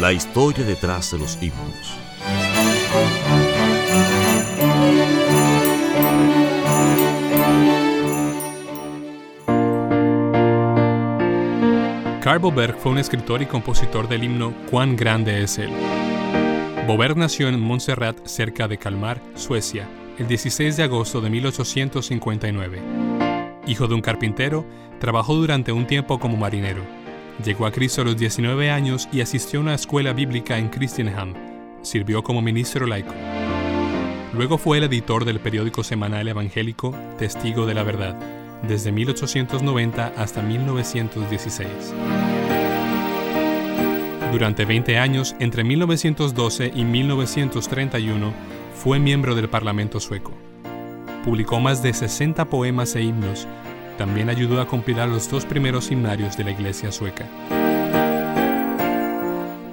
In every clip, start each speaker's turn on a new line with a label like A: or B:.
A: La historia detrás de los himnos.
B: Carl Boberg fue un escritor y compositor del himno Cuán grande es él. Boberg nació en Montserrat, cerca de Kalmar, Suecia, el 16 de agosto de 1859. Hijo de un carpintero, trabajó durante un tiempo como marinero. Llegó a Cristo a los 19 años y asistió a una escuela bíblica en Christianham. Sirvió como ministro laico. Luego fue el editor del periódico semanal evangélico Testigo de la Verdad, desde 1890 hasta 1916. Durante 20 años, entre 1912 y 1931, fue miembro del Parlamento sueco. Publicó más de 60 poemas e himnos también ayudó a compilar los dos primeros himnarios de la iglesia sueca.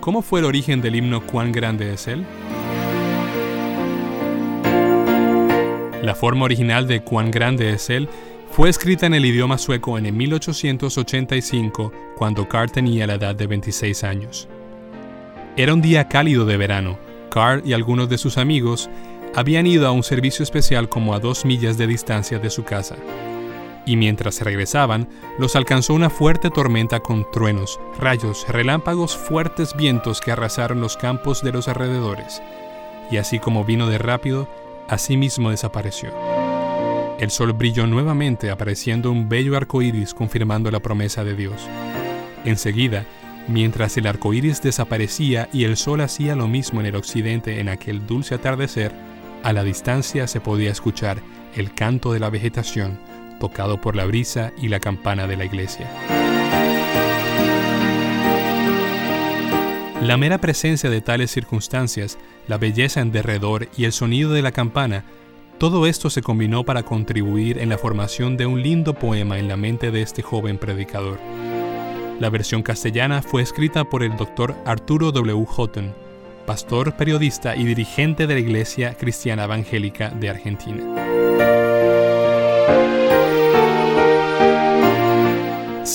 B: ¿Cómo fue el origen del himno Cuán grande es Él? La forma original de Cuán grande es Él fue escrita en el idioma sueco en el 1885, cuando Carl tenía la edad de 26 años. Era un día cálido de verano. Carl y algunos de sus amigos habían ido a un servicio especial como a dos millas de distancia de su casa y mientras regresaban, los alcanzó una fuerte tormenta con truenos, rayos, relámpagos, fuertes vientos que arrasaron los campos de los alrededores. Y así como vino de rápido, así mismo desapareció. El sol brilló nuevamente, apareciendo un bello arco iris confirmando la promesa de Dios. Enseguida, mientras el arco iris desaparecía y el sol hacía lo mismo en el occidente en aquel dulce atardecer, a la distancia se podía escuchar el canto de la vegetación tocado por la brisa y la campana de la iglesia. La mera presencia de tales circunstancias, la belleza en derredor y el sonido de la campana, todo esto se combinó para contribuir en la formación de un lindo poema en la mente de este joven predicador. La versión castellana fue escrita por el doctor Arturo W. Houghton, pastor, periodista y dirigente de la Iglesia Cristiana Evangélica de Argentina.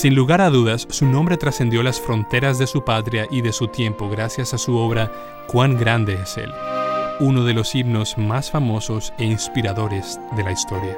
B: Sin lugar a dudas, su nombre trascendió las fronteras de su patria y de su tiempo gracias a su obra Cuán grande es Él, uno de los himnos más famosos e inspiradores de la historia.